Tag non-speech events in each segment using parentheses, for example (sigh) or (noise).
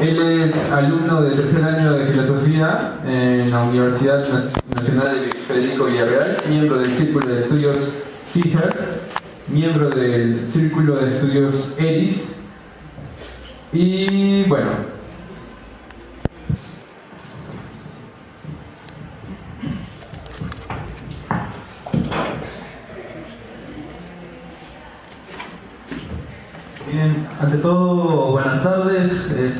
Él es alumno del tercer año de filosofía en la Universidad Nacional de Federico Villarreal, miembro del Círculo de Estudios CIGER, miembro del Círculo de Estudios ERIS. Y bueno, Bien, ante todo, buenas tardes.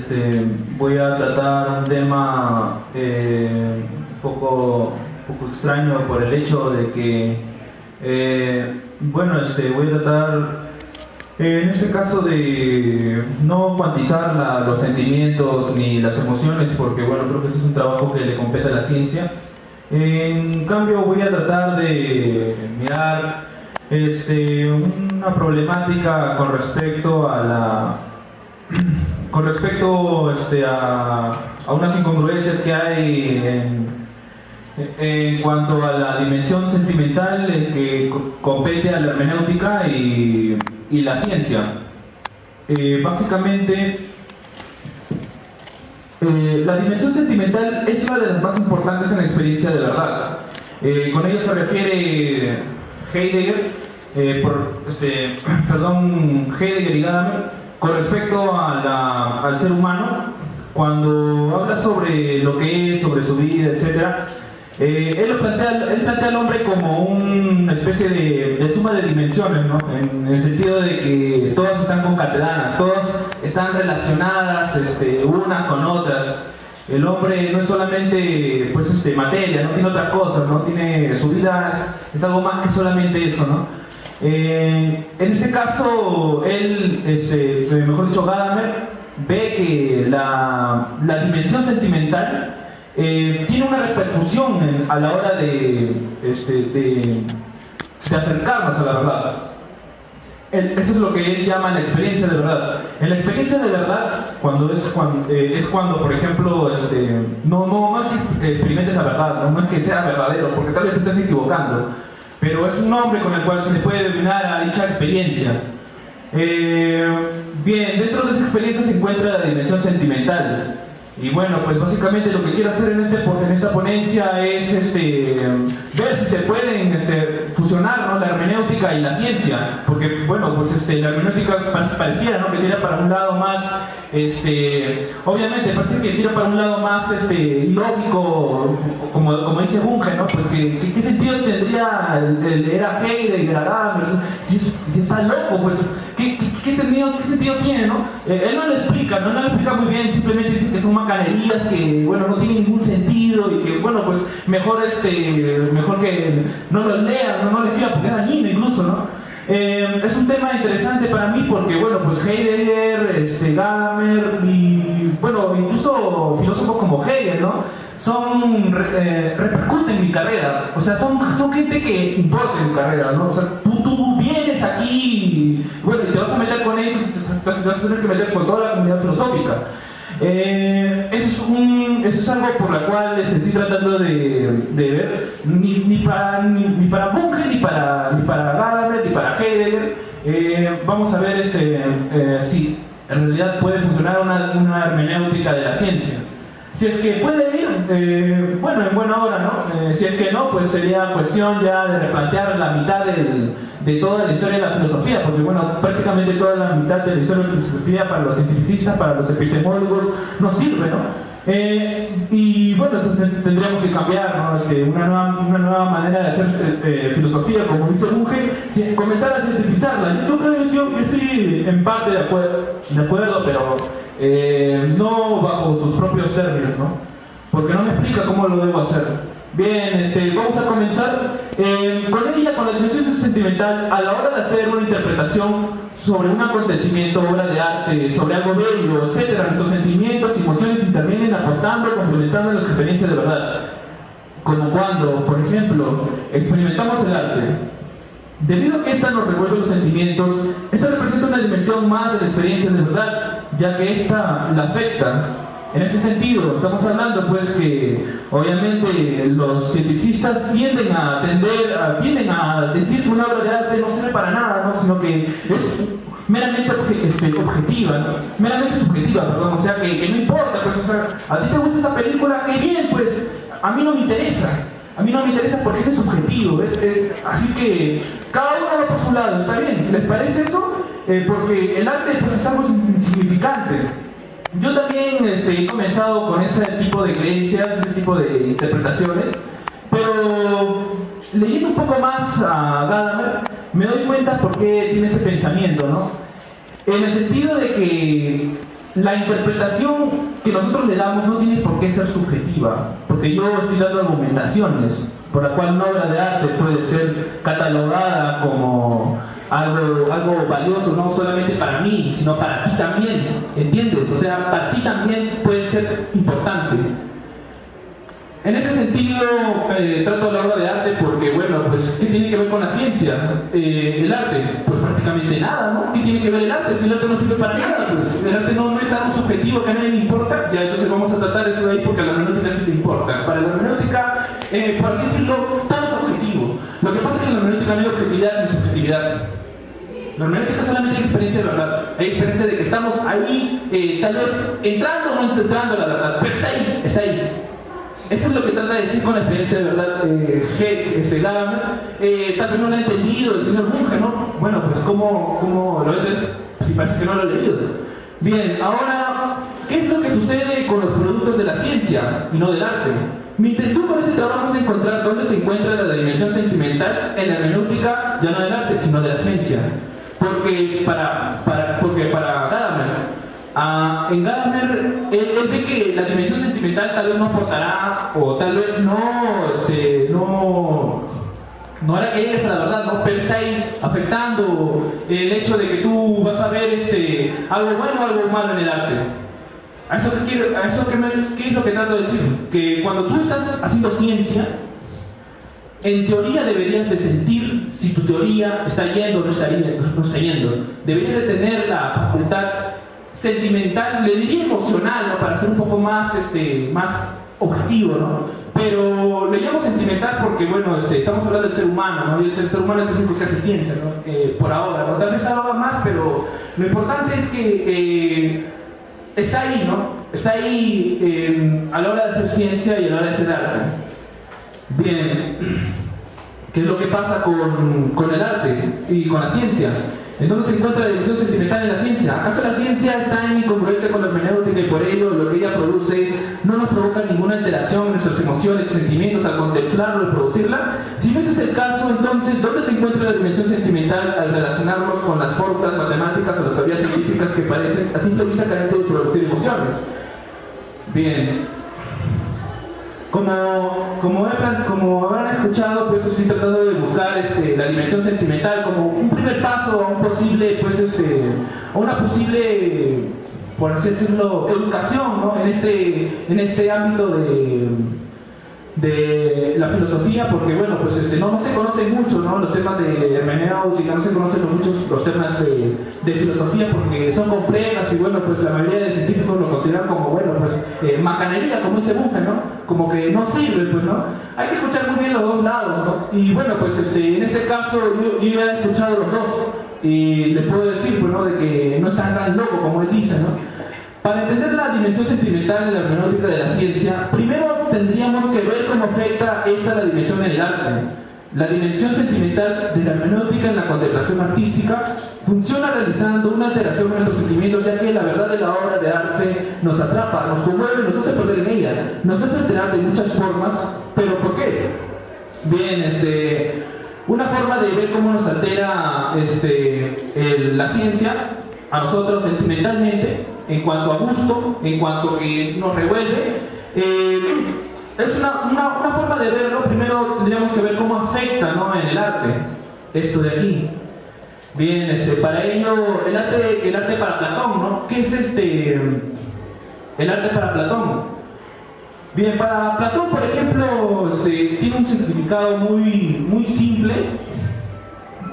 Este, voy a tratar un tema eh, un poco, poco, extraño por el hecho de que, eh, bueno, este, voy a tratar eh, en este caso de no cuantizar los sentimientos ni las emociones, porque bueno, creo que ese es un trabajo que le compete a la ciencia. En cambio, voy a tratar de mirar este, una problemática con respecto a la (clears throat) con respecto este, a, a, unas incongruencias que hay en, cuanto a la dimensión sentimental que compete a la hermenéutica y, y la ciencia. Eh, básicamente, eh, la dimensión sentimental es una de las más importantes en la experiencia de verdad. Eh, con ello se refiere Heidegger, eh, este, (clears throat) perdón, Heidegger y Gadamer, con respecto a al ser humano, cuando habla sobre lo que es, sobre su vida, etc., eh, él, plantea, él plantea al hombre como una especie de, suma de dimensiones, ¿no? en, en, el sentido de que todas están concatenadas, todas están relacionadas este, unas con otras. El hombre no es solamente pues, este, materia, no tiene otra cosa, no tiene su vida, es, es algo más que solamente eso. ¿no? Eh, en este caso, él, este, mejor dicho, Gadamer, ve que la, la dimensión sentimental eh, tiene una repercusión en, a la hora de, este, acercarnos a la verdad. El, eso es lo que él llama la experiencia de verdad. En la experiencia de verdad, cuando es cuando, eh, cuando por ejemplo, este, no, no, no experimentes la verdad, no, no es que sea verdadero, porque tal vez te estés equivocando, pero es un nombre con el cual se le puede denominar a dicha experiencia. Eh, bien, dentro de esa experiencia se encuentra la dimensión sentimental. Y bueno, pues básicamente lo que quiero hacer en, este, en esta ponencia es este, ver si se pueden este, fusionar ¿no? la hermenéutica y la ciencia, porque bueno, pues este, la hermenéutica pareciera ¿no? que tira para un lado más, este, obviamente parece que tira para un lado más este, ilógico, como, como dice Bunge, ¿no? Pues que, ¿qué sentido tendría el, leer a Heidegger, a Gadamer, si, si está loco, pues ¿qué, qué, tenido, qué sentido tiene, no? Eh, él no lo explica, ¿no? lo explica muy bien, simplemente dice que son macanerías que, bueno, no tienen ningún sentido y que, bueno, pues mejor, este, mejor que no lo lean, no, no lo escriban porque es dañino incluso, ¿no? Eh, es un tema interesante para mí porque, bueno, pues Heidegger, este, Gadamer y, bueno, incluso filósofos como Hegel, ¿no? Son, eh, repercuten en mi carrera, o sea, son, son gente que importa en mi carrera, ¿no? O sea, tú, tú aquí, bueno, y te vas a meter con ellos, te, te vas a tener que meter con toda la comunidad filosófica. Eh, eso, es un, eso, es algo por la cual este, estoy tratando de, ver, ni, ni, para, ni, ni, para Bunge, ni para, ni para Gadamer, ni para Heidegger. Eh, vamos a ver este, eh, si en realidad puede funcionar una, una, hermenéutica de la ciencia. Si es que puede ir, eh, bueno, en buena hora, ¿no? si es que no, pues sería cuestión ya de replantear la mitad del, de toda la historia de la filosofía, porque bueno, prácticamente toda la mitad de la historia de la filosofía para los cientificistas, para los epistemólogos, no sirve, ¿no? Eh, y bueno, eso tendríamos que cambiar, ¿no? Este, una, nueva, una nueva manera de hacer eh, filosofía, como dice Bunge, comenzar a cientificarla. Yo creo que yo, estoy en parte de acuerdo, de acuerdo pero eh, no bajo sus propios términos, ¿no? Porque no me explica cómo lo debo hacer. Bien, este, vamos a comenzar eh, con ella, con la dimensión sentimental, a la hora de hacer una interpretación sobre un acontecimiento, obra de arte, sobre algo bello, etc. Nuestros sentimientos y emociones intervienen aportando, complementando las experiencias de verdad. Como cuando, por ejemplo, experimentamos el arte. Debido a que ésta nos revuelve los sentimientos, esta representa una dimensión más de la experiencia de verdad, ya que ésta la afecta En este sentido, estamos hablando pues que obviamente los cientificistas tienden a tender, a, tienden a decir que una obra de arte no sirve para nada, ¿no? sino que es meramente este, objetiva, meramente subjetiva, perdón, o sea que, no importa, pues, o sea, a ti te gusta esta película, qué bien, pues, a mí no me interesa. A mí no me interesa porque ese es subjetivo, es, así que cada uno va por su lado, ¿está bien? ¿Les parece eso? Eh, porque el arte pues, es algo insignificante. Yo también este, he comenzado con ese tipo de creencias, ese tipo de interpretaciones, pero leyendo un poco más a Gadamer, me doy cuenta por qué tiene ese pensamiento, ¿no? En el sentido de que la interpretación que nosotros le damos no tiene por qué ser subjetiva, porque yo estoy dando argumentaciones por la cual una obra de arte puede ser catalogada como algo, algo valioso, no solamente para mí, sino para ti también, ¿entiendes? O sea, para ti también puede ser importante. En este sentido, eh, trato de hablar de arte porque, bueno, pues, ¿qué tiene que ver con la ciencia? Eh, el arte, pues prácticamente nada, ¿no? ¿Qué tiene que ver el arte? Si el arte no sirve para nada, pues el arte no, es algo subjetivo que a nadie le importa, ya entonces vamos a tratar eso de ahí porque a la hermenéutica sí le importa. Para la hermenéutica, eh, por así decirlo, todo es. Lo que pasa es que la hermenéutica no hay objetividad ni subjetividad. La hermenéutica solamente hay experiencia de verdad. Hay experiencia de que estamos ahí, tal vez entrando o no entrando la verdad, pero está ahí, está ahí. Eso es lo que trata de decir con la experiencia de verdad eh, este, eh, tal vez no lo ha entendido el señor Bunge, ¿no? Bueno, pues ¿cómo, cómo lo entiendes? Si parece que no lo ha leído. Bien, ahora, ¿qué es lo que sucede con los productos de la ciencia y no del arte? Mi intención con este trabajo es encontrar dónde se encuentra la dimensión sentimental en la hermenéutica, ya no del arte, sino de la ciencia. Porque para, para, porque para Gadamer, Uh, en Gadamer, él, ve que la dimensión sentimental tal vez no aportará, o tal vez no, este, no, no hará que llegues a la verdad, ¿no? pero está ahí afectando el hecho de que tú vas a ver este, algo bueno o algo malo en el arte. ¿A eso, qué, quiero, a eso qué, qué es lo que trato de decir? Que cuando tú estás haciendo ciencia, en teoría deberías de sentir si tu teoría está yendo o no está, no está yendo. Deberías de tener la facultad sentimental, le diría emocional, para ser un poco más, este, más objetivo, ¿no? Pero le llamo sentimental porque, bueno, este, estamos hablando del ser humano, ¿no? Y el ser, humano es el único que hace ciencia, ¿no? Eh, por ahora, ¿no? Tal vez algo más, pero lo importante es que eh, está ahí, ¿no? Está ahí eh, a la hora de hacer ciencia y a la hora de hacer arte. Bien, ¿qué es lo que pasa con, con el arte y con la ciencia? Entonces se encuentra la dimensión sentimental en la ciencia. ¿Acaso la ciencia está en incongruencia con la hermenéutica y por ello lo que ella produce no nos provoca ninguna alteración en nuestras emociones y sentimientos al contemplarlo y producirla? Si no ese es el caso, entonces, ¿dónde se encuentra la dimensión sentimental al relacionarnos con las fórmulas matemáticas o las teorías científicas que parecen a simple vista carentes de producir emociones? Bien, como, como, habrán escuchado, pues estoy tratando de buscar este, la dimensión sentimental como un primer paso a un posible, pues este, a una posible, por así decirlo, educación ¿no? en, este, en este ámbito de de la filosofía, porque bueno, pues este, no, se conocen mucho ¿no? los temas de hermenéutica, no se conocen muchos los temas de, de, filosofía porque son complejas y bueno, pues la mayoría de científicos lo consideran como, bueno, pues eh, macanería, como dice Bunge, ¿no? Como que no sirve, pues, ¿no? Hay que escuchar muy bien los dos lados. Y bueno, pues este, en este caso yo, yo ya he escuchado los dos y le puedo decir, pues, ¿no? De que no están tan loco como él dice, ¿no? Para entender la dimensión sentimental en la hermenéutica de la ciencia, primero tendríamos que ver cómo afecta esta la dimensión en el arte. La dimensión sentimental de la hermenéutica en la contemplación artística funciona realizando una alteración en nuestros sentimientos, ya que la verdad de la obra de arte nos atrapa, nos conmueve, nos hace perder en ella, nos hace alterar de muchas formas, pero ¿por qué? Bien, este, una forma de ver cómo nos altera este, la ciencia a nosotros sentimentalmente en cuanto a gusto, en cuanto que nos revuelve. Eh, es una, una, forma de verlo. Primero tendríamos que ver cómo afecta ¿no? en el arte esto de aquí. Bien, este, para ello, el arte, el arte para Platón, ¿no? ¿Qué es este? El arte para Platón. Bien, para Platón, por ejemplo, este, tiene un significado muy, muy simple,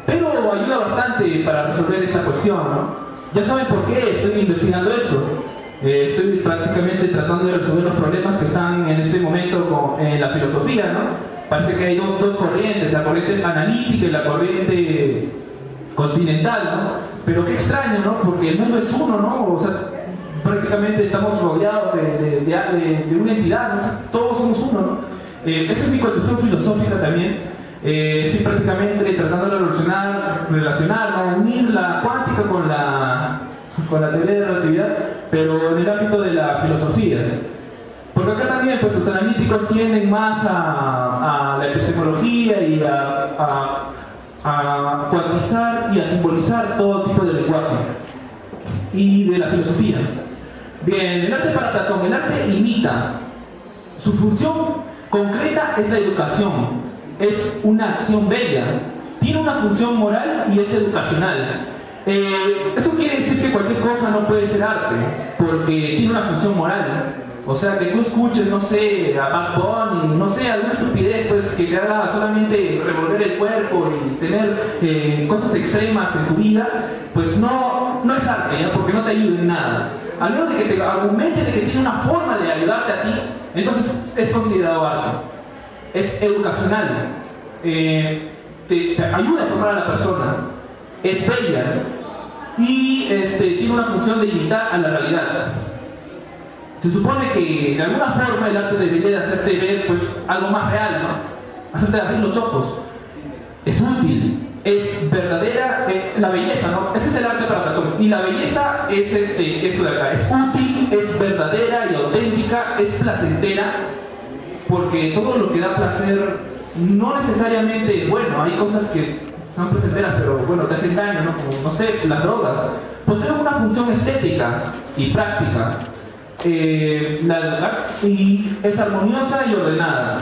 pero ayuda bastante para resolver esta cuestión, ¿no? Ya saben por qué estoy investigando esto. Eh, estoy prácticamente tratando de resolver los problemas que están en este momento en la filosofía, ¿no? Parece que hay dos, dos corrientes, la corriente analítica y la corriente continental, ¿no? Pero qué extraño, ¿no? Porque el mundo es uno, ¿no? O sea, prácticamente estamos rodeados de, de, de, de una entidad, ¿no? todos somos uno, ¿no? Eh, esa es mi concepción filosófica también. Eh, estoy prácticamente tratando de relacionar, relacionar unir la cuántica con la, con la teoría de relatividad, pero en el ámbito de la filosofía. Porque acá también pues, los analíticos tienden más a, la epistemología y a, a, a, cuantizar y a simbolizar todo tipo de lenguaje y de la filosofía. Bien, el arte para Platón, el arte imita. Su función concreta es la educación, es una acción bella, tiene una función moral y es educacional. Eh, eso quiere decir que cualquier cosa no puede ser arte, porque tiene una función moral. O sea, que tú escuches, no sé, a Bad Bunny, no sé, alguna estupidez pues, que te haga solamente revolver el cuerpo y tener eh, cosas extremas en tu vida, pues no, no es arte, ¿ya? porque no te ayuda en nada. A menos de que te argumente de que tiene una forma de ayudarte a ti, entonces es considerado arte. Es educacional. Eh, te, te, ayuda a formar a la persona. Es bella. Y este, tiene una función de imitar a la realidad. Se supone que de alguna forma el arte debería de hacerte ver pues, algo más real, ¿no? Hacerte abrir los ojos. Es útil, es verdadera, eh, la belleza, ¿no? Ese es el arte para Platón. Y la belleza es este, esto de acá. Es útil, es verdadera y auténtica, es placentera, porque todo lo que da placer no necesariamente es bueno. Hay cosas que son placenteras, pero bueno, te hacen daño, ¿no? No sé, las drogas. Poseen una función estética y práctica eh, la, y es armoniosa y ordenada.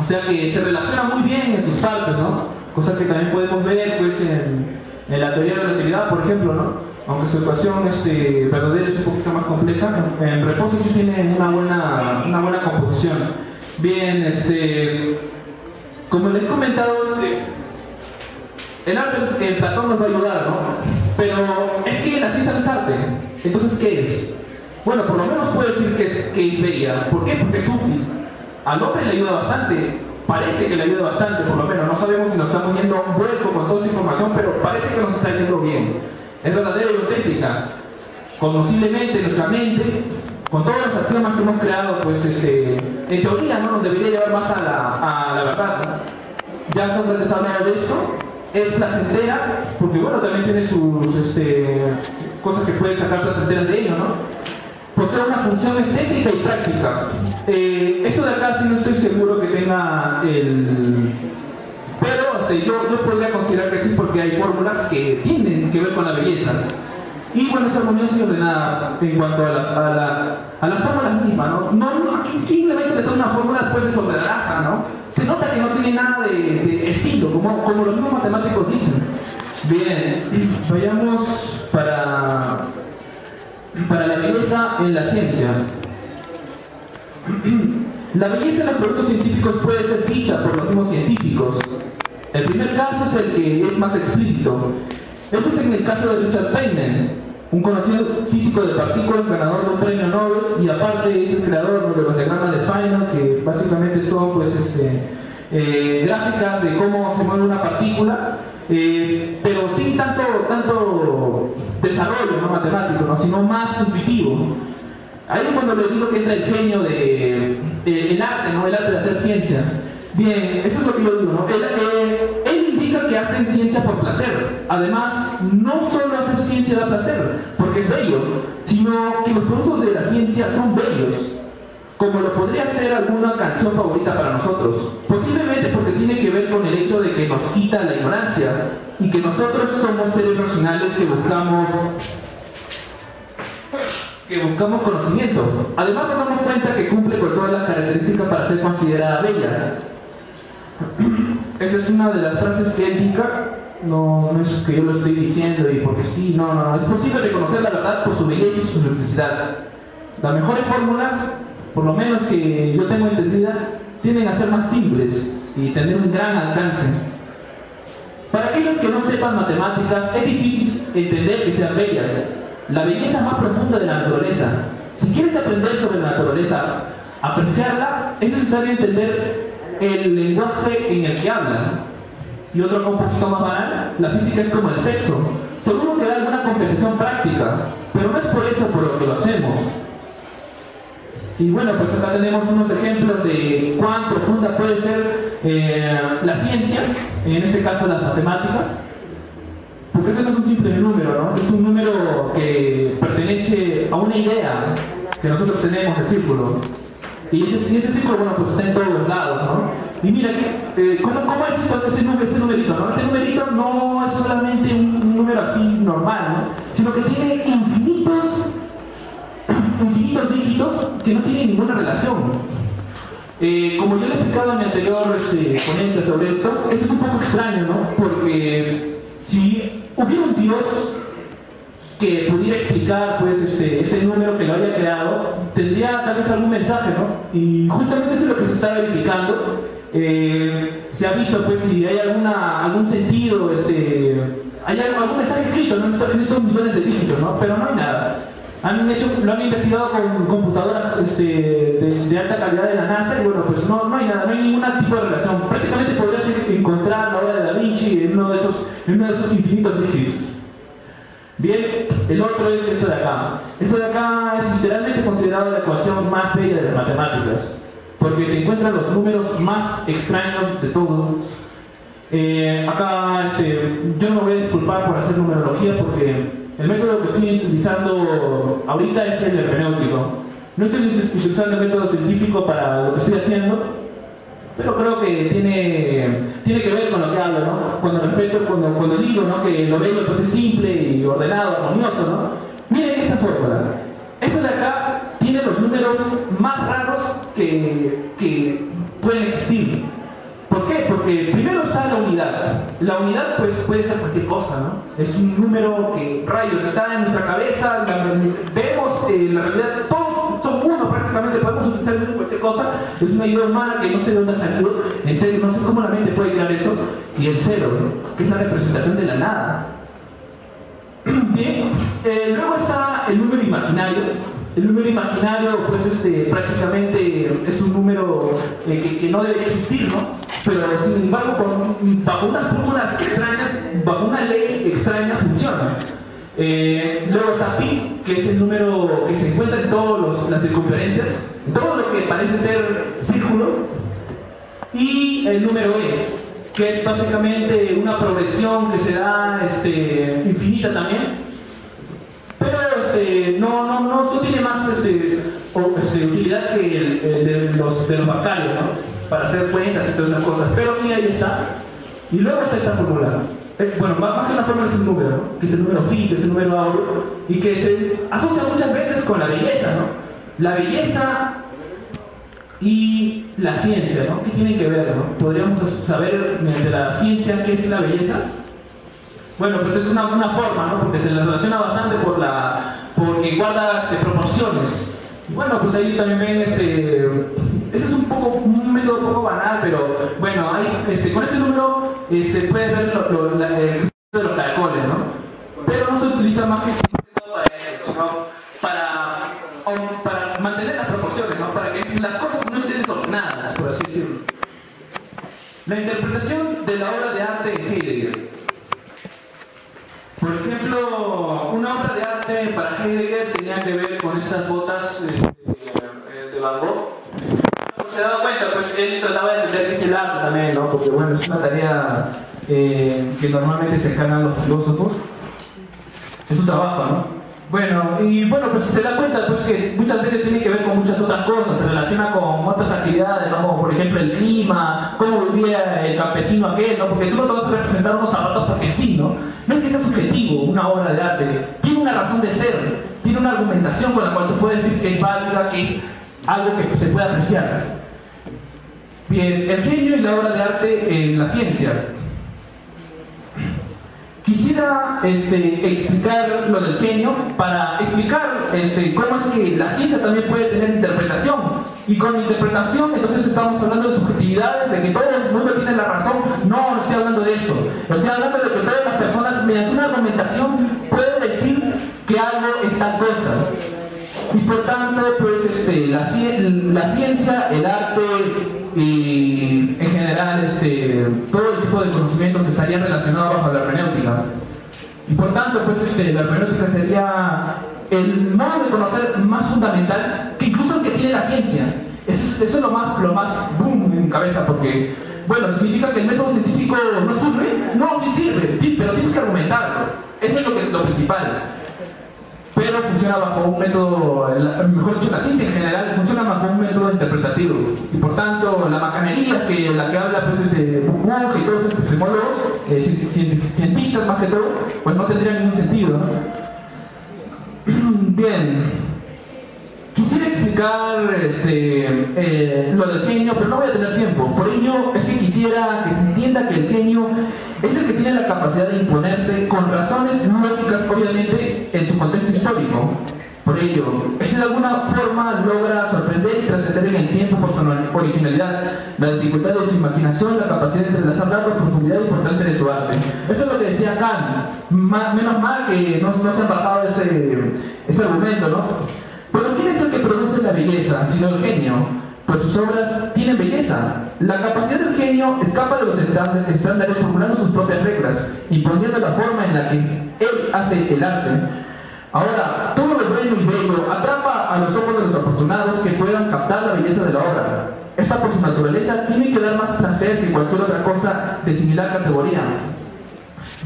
O sea que se relaciona muy bien en sus partes, ¿no? Cosa que también podemos ver pues, en, en la teoría de la relatividad, por ejemplo, ¿no? Aunque su ecuación este, verdadera es un poquito más compleja, en, en reposo sí tiene una buena, una buena composición. Bien, este, como les he comentado, este, el arte en Platón nos va a ayudar, ¿no? Pero es que la ciencia no es arte. Entonces, ¿qué es? Bueno, por lo menos puedo decir que es, que es bella. ¿Por qué? Porque es útil. Al hombre le ayuda bastante. Parece que le ayuda bastante, por lo menos. No sabemos si nos estamos yendo a un vuelco con toda esa información, pero parece que nos está yendo bien. Es verdadera y auténtica. Conociblemente nuestra mente, con todos los axiomas que hemos creado, pues este, en teoría no nos debería llevar más a la, a la verdad. Ya Sócrates ha de esto. Es placentera, porque bueno, también tiene sus este, cosas que pueden sacar placenteras de ello, ¿no? posee una función estética y práctica. Eh, esto de acá sí no estoy seguro que tenga el... Pero este, yo, yo podría considerar que sí porque hay fórmulas que tienen que ver con la belleza. Y bueno, es armoniosa y ordenada en cuanto a, la, a, la, a las fórmulas mismas, ¿no? No, no ¿quién le una fórmula después de sobredaza, ¿no? Se nota que no tiene nada de, de estilo, como, los mismos matemáticos dicen. Bien, vayamos para para la belleza en la ciencia. (clears throat) La belleza en los productos científicos puede ser dicha por los mismos científicos. El primer caso es el que es más explícito. Este es en el caso de Richard Feynman, un conocido físico de partículas, ganador de un premio Nobel, y aparte es el creador de los diagramas de Feynman, que básicamente son pues, este, eh, gráficas de cómo se mueve una partícula, eh, pero sin tanto, tanto desarrollo ¿no? matemático, ¿no? sino más intuitivo. Ahí es cuando le digo que entra el genio de, de, el arte, ¿no? el arte de hacer ciencia. Bien, eso es lo que yo digo. Él, eh, él, indica que hacen ciencia por placer. Además, no solo hacer ciencia da placer, porque es bello, sino que los productos de la ciencia son bellos, como lo podría ser alguna canción favorita para nosotros. Posiblemente porque tiene que ver con el hecho de que nos quita la ignorancia y que nosotros somos seres racionales que buscamos que buscamos conocimiento. Además nos damos cuenta que cumple con todas las características para ser considerada bella. (clears throat) Esta es una de las frases que él no, no, es que yo lo estoy diciendo y porque sí, no, no, es posible reconocer la verdad por su belleza y su simplicidad. Las mejores fórmulas, por lo menos que yo tengo entendida, tienden a ser más simples y tener un gran alcance. Para aquellos que no sepan matemáticas, es difícil entender que sean bellas. la belleza más profunda de la naturaleza. Si quieres aprender sobre la naturaleza, apreciarla, es necesario entender el lenguaje en el que habla. Y otro un poquito más banal, la física es como el sexo. Seguro que da alguna compensación práctica, pero no es por eso por lo que lo hacemos. Y bueno, pues acá tenemos unos ejemplos de cuán profunda puede ser eh, la ciencia, en este caso las matemáticas, porque este no es un simple número, ¿no? Es un número que pertenece a una idea que nosotros tenemos de círculo. Y ese, círculo, bueno, pues está en todos lados, ¿no? Y mira, eh, ¿cómo, ¿cómo, es esto, este, este numerito, no? Este numerito no es solamente un número así normal, ¿no? Sino que tiene infinitos dígitos que no tienen ninguna relación. Eh, como yo le he explicado en mi anterior este, ponencia sobre esto, esto es un poco extraño, ¿no? Porque si hubiera un Dios que pudiera explicar pues este, ese número que lo haya creado, tendría tal vez algún mensaje, ¿no? Y justamente eso es lo que se está verificando. Eh, se ha visto pues si hay alguna, algún sentido, este, hay algún mensaje escrito en estos millones de dígitos, ¿no? Pero no hay nada. Lo han investigado con computadoras este, de, alta calidad de la NASA y bueno, pues no, no hay nada, no hay ningún tipo de relación. Prácticamente podrías encontrar la obra de Da Vinci en uno de esos, uno de esos infinitos dígitos. Bien, el otro es esto de acá. Esto de acá es literalmente considerado la ecuación más bella de las matemáticas, porque se encuentran los números más extraños de todos. Eh, acá este, yo no me voy a disculpar por hacer numerología porque el método que estoy utilizando ahorita es el hermenéutico. No estoy utilizando el método científico para lo que estoy haciendo, pero creo que tiene, tiene que ver con lo que hablo, ¿no? Cuando, respeto, cuando, cuando digo ¿no? que lo bello pues, es simple y ordenado, armonioso, ¿no? Miren esa fórmula. Esto de acá tiene los números más raros que, que pueden existir. ¿Por qué? Porque primero está la unidad. La unidad pues puede ser cualquier cosa, ¿no? Es un número que, rayos, está en nuestra cabeza, vemos eh, la realidad, todos son uno prácticamente, podemos utilizar cualquier cosa. Es una idea humana que no sé de dónde ha salido, en serio, no sé cómo la mente puede crear eso. Y el cero, ¿no? que es la representación de la nada. (clears throat) Bien, eh, luego está el número imaginario. El número imaginario, pues, este, prácticamente es un número eh, que, que no debe existir, ¿no? Pero sin embargo, bajo unas fórmulas extrañas, bajo una ley extraña, funciona. Eh, luego está pi, que es el número que se encuentra en todas las circunferencias, en todo lo que parece ser círculo, y el número e, que es básicamente una progresión que se da este, infinita también, pero este, no, no, no, tiene más este, este, utilidad que el, de los, de los bancarios, ¿no? Para hacer cuentas y todas esas cosas. Pero sí, ahí está. Y luego está esta fórmula. Eh, bueno, más que una fórmula es un número, que es el número phi, que es el número áureo, y que se asocia muchas veces con la belleza, ¿no? La belleza y la ciencia, ¿no? ¿Qué tienen que ver, no? ¿Podríamos saber de la ciencia qué es la belleza? Bueno, pues es una, una forma, ¿no? Porque se le relaciona bastante por la, porque guarda este, proporciones. Bueno, pues ahí también ven este ese es un poco un método un poco banal, pero bueno, hay, este, con este número este, puedes ver lo, lo, el de los caracoles, ¿no? Pero no se utiliza más que para eso, Para, para mantener las proporciones, ¿no? Para que las cosas no estén desordenadas, por así decirlo. La interpretación de la obra de arte en Heidegger. Por ejemplo, una obra de arte para Heidegger tenía que ver con estas botas eh, de Van Gogh se da cuenta, pues él trataba de entender ese lado también, ¿no? Porque bueno, es una tarea eh, que normalmente se encargan los filósofos. Es un trabajo, ¿no? Bueno, y bueno, pues se da cuenta pues que muchas veces tiene que ver con muchas otras cosas, se relaciona con otras actividades, ¿no? como por ejemplo el clima, cómo vivía el campesino aquel, ¿no? porque tú no te vas a representar unos zapatos porque sí, ¿no? No es que sea subjetivo una obra de arte, tiene una razón de ser, tiene una argumentación con la cual tú puedes decir que es válida, que es algo que se puede apreciar. Bien, el genio y la obra de arte en la ciencia. Quisiera este, explicar lo del genio para explicar este, cómo es que la ciencia también puede tener interpretación. Y con interpretación, entonces estamos hablando de subjetividades, de que todo el mundo tiene la razón. No, no estoy hablando de eso. Estoy hablando de que todas las personas, mediante una argumentación, pueden decir que algo Y por tanto, pues este, la ciencia, el arte y en general este, todo el tipo de conocimientos estarían relacionados bajo la hermenéutica. Y por tanto, pues este, la hermenéutica sería el modo de conocer más fundamental que incluso el que tiene la ciencia. Eso, es lo más, lo más boom en cabeza, porque, bueno, significa que el método científico no sirve. No, sí sirve, pero tienes que argumentarlo. Eso es lo, principal. Pero funciona bajo un método, mejor dicho, la ciencia en general funciona bajo un método interpretativo. Y por tanto, la macanería que la que habla pues, este, Buchmann y todos estos epistemólogos, eh, cientistas más que todo, pues no tendría ningún sentido. (clears throat) Bien. Quisiera explicar este, eh, lo del genio, pero no voy a tener tiempo. Por ello es que quisiera que se entienda que el genio es el que tiene la capacidad de imponerse con razones lógicas, obviamente, en su contexto histórico. Por ello, es de alguna forma logra sorprender y trascender en el tiempo por su originalidad, la dificultad de su imaginación, la capacidad de entrelazar datos, profundidad y importancia de su arte. Esto es lo que decía Kant. menos mal que no, se ha bajado ese, ese argumento, ¿no? Pero ¿quién es el que produce la belleza, sino el genio? Pues sus obras tienen belleza. La capacidad del genio escapa de los estándares formulando sus propias reglas, imponiendo la forma en la que él hace el arte. Ahora, todo lo bueno y bello atrapa a los ojos de los afortunados que puedan captar la belleza de la obra. Esta por su naturaleza tiene que dar más placer que cualquier otra cosa de similar categoría.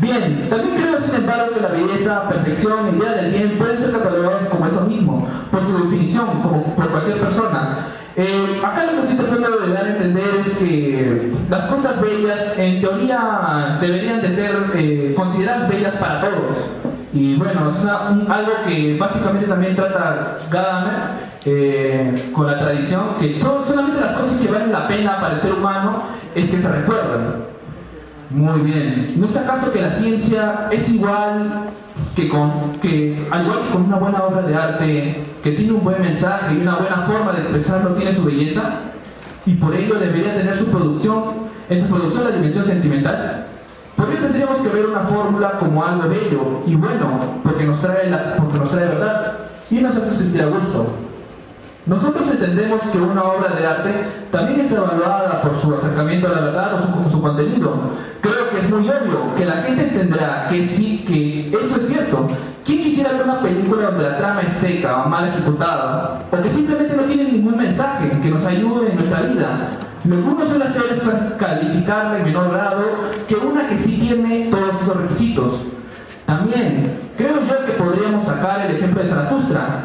Bien, también creo sin embargo que la belleza, perfección, idea del bien pueden ser catalogadas como eso mismo, por su definición, como por cualquier persona. Eh, acá lo que estoy tratando de dar a entender es que las cosas bellas en teoría deberían de ser eh, consideradas bellas para todos. Y bueno, es algo que básicamente también trata Gadamer eh, con la tradición, que solamente las cosas que valen la pena para el ser humano es que se recuerdan. Muy bien. ¿No es acaso que la ciencia es igual que con, que, al igual que con una buena obra de arte, que tiene un buen mensaje y una buena forma de expresarlo, tiene su belleza? Y por ello debería tener su producción, en su producción la dimensión sentimental. ¿Por qué tendríamos que ver una fórmula como algo bello y bueno, porque nos trae, la, porque nos trae verdad y nos hace sentir a gusto? Nosotros entendemos que una obra de arte también es evaluada por su acercamiento a la verdad o su, su, contenido. Creo que es muy obvio que la gente entenderá que sí, que eso es cierto. ¿Quién quisiera ver una película donde la trama es seca o mal ejecutada? O que simplemente no tiene ningún mensaje que nos ayude en nuestra vida. Lo que uno suele hacer es calificarla en menor grado que una que sí tiene todos esos requisitos. También creo yo que podríamos sacar el ejemplo de Zaratustra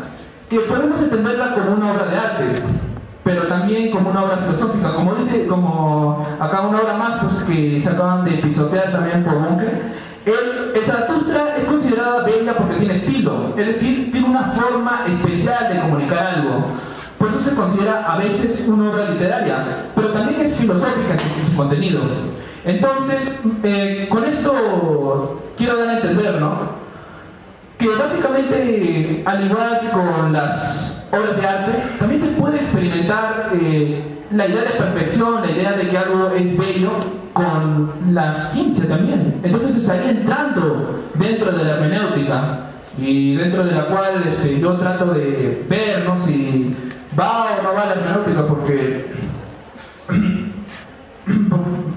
que podemos entenderla como una obra de arte, pero también como una obra filosófica, como dice, como acá una obra más pues, que se acaban de pisotear también por Bunker. El, el Zaratustra es considerada bella porque tiene estilo, es decir, tiene una forma especial de comunicar algo. Por eso se considera a veces una obra literaria, pero también es filosófica en su contenido. Entonces, eh, con esto quiero dar a entender, ¿no? Que básicamente, al igual que con las obras de arte, también se puede experimentar eh, la idea de perfección, la idea de que algo es bello con la ciencia también. Entonces estaría entrando dentro de la hermenéutica y dentro de la cual este, yo trato de ver ¿no? si va o no va la hermenéutica (clears throat) porque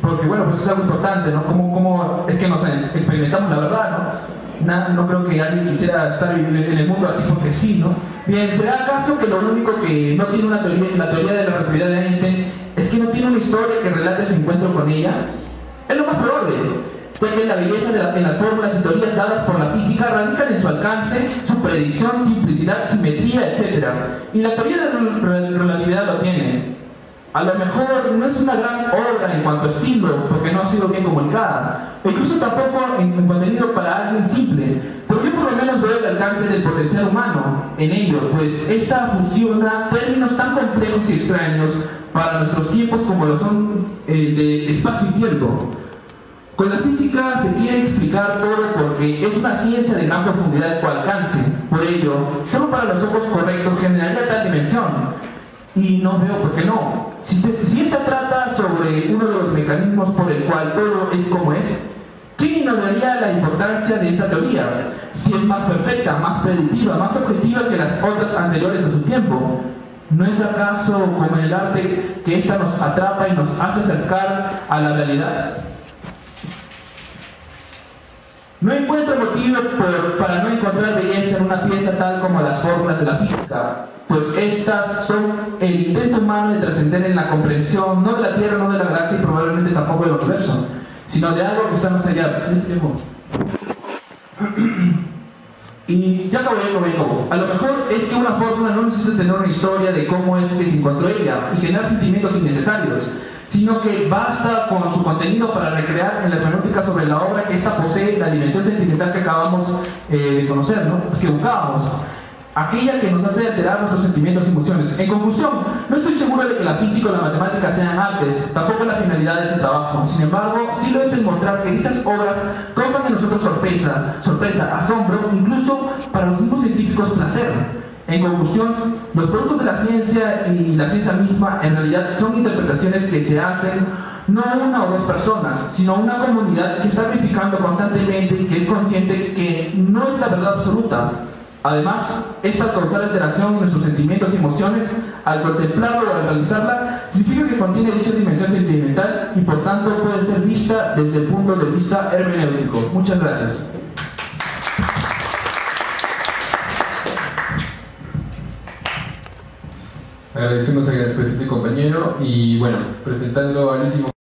porque bueno pues es algo importante ¿no? Como, como es que nos experimentamos la verdad ¿no? No creo que alguien quisiera estar en el mundo así porque sí, ¿no? Bien, ¿será acaso que lo único que no tiene una teoría, la teoría de la relatividad de Einstein es que no tiene una historia que relate su encuentro con ella? Es lo más probable, ya que la belleza de en las fórmulas y teorías dadas por la física radican en su alcance, su predicción, simplicidad, simetría, etc. Y la teoría de la relatividad lo tiene. A lo mejor no es una gran obra en cuanto a estilo, porque no ha sido bien comunicada, incluso tampoco en, contenido para alguien simple, pero yo por lo menos veo el alcance del potencial humano en ello, pues esta fusiona términos tan complejos y extraños para nuestros tiempos como lo son el de espacio y tiempo. Con la física se quiere explicar todo porque es una ciencia de gran profundidad de alcance. Por ello, solo para los ojos correctos generaría tal dimensión y no veo por qué no. Si, esta trata sobre uno de los mecanismos por el cual todo es como es, ¿Quién ignoraría la importancia de esta teoría? Si es más perfecta, más predictiva, más objetiva que las otras anteriores a su tiempo. ¿No es acaso como en el arte que ésta nos atrapa y nos hace acercar a la realidad? No encuentro motivo para no encontrar belleza en una pieza tal como las fórmulas de la física, pues estas son el intento humano de trascender en la comprensión no de la Tierra, no de la galaxia y probablemente tampoco del universo, sino de algo que está más allá. (clears throat) Y ya ya acabo, A lo mejor es que una fórmula no necesita tener una historia de cómo es que se encontró ella y generar sentimientos innecesarios, sino que basta con su contenido para recrear en la hermenéutica sobre la obra que ésta posee la dimensión sentimental que acabamos eh, de conocer, ¿no? que buscábamos aquella que nos hace alterar nuestros sentimientos y emociones. En conclusión, no estoy seguro de que la física o la matemática sean artes, tampoco la finalidad de ese trabajo. Sin embargo, sí lo es el mostrar que dichas obras causan en nosotros sorpresa, sorpresa, asombro, incluso para los mismos científicos placer. En conclusión, los productos de la ciencia y la ciencia misma en realidad son interpretaciones que se hacen no una o dos personas, sino una comunidad que está verificando constantemente y que es consciente que no es la verdad absoluta, Además, esta causar alteración en nuestros sentimientos y emociones, al contemplarla o al realizarla, significa que contiene dicha dimensión sentimental y por tanto puede ser vista desde el punto de vista hermenéutico. Muchas gracias. Agradecemos al específico compañero y bueno, presentando al último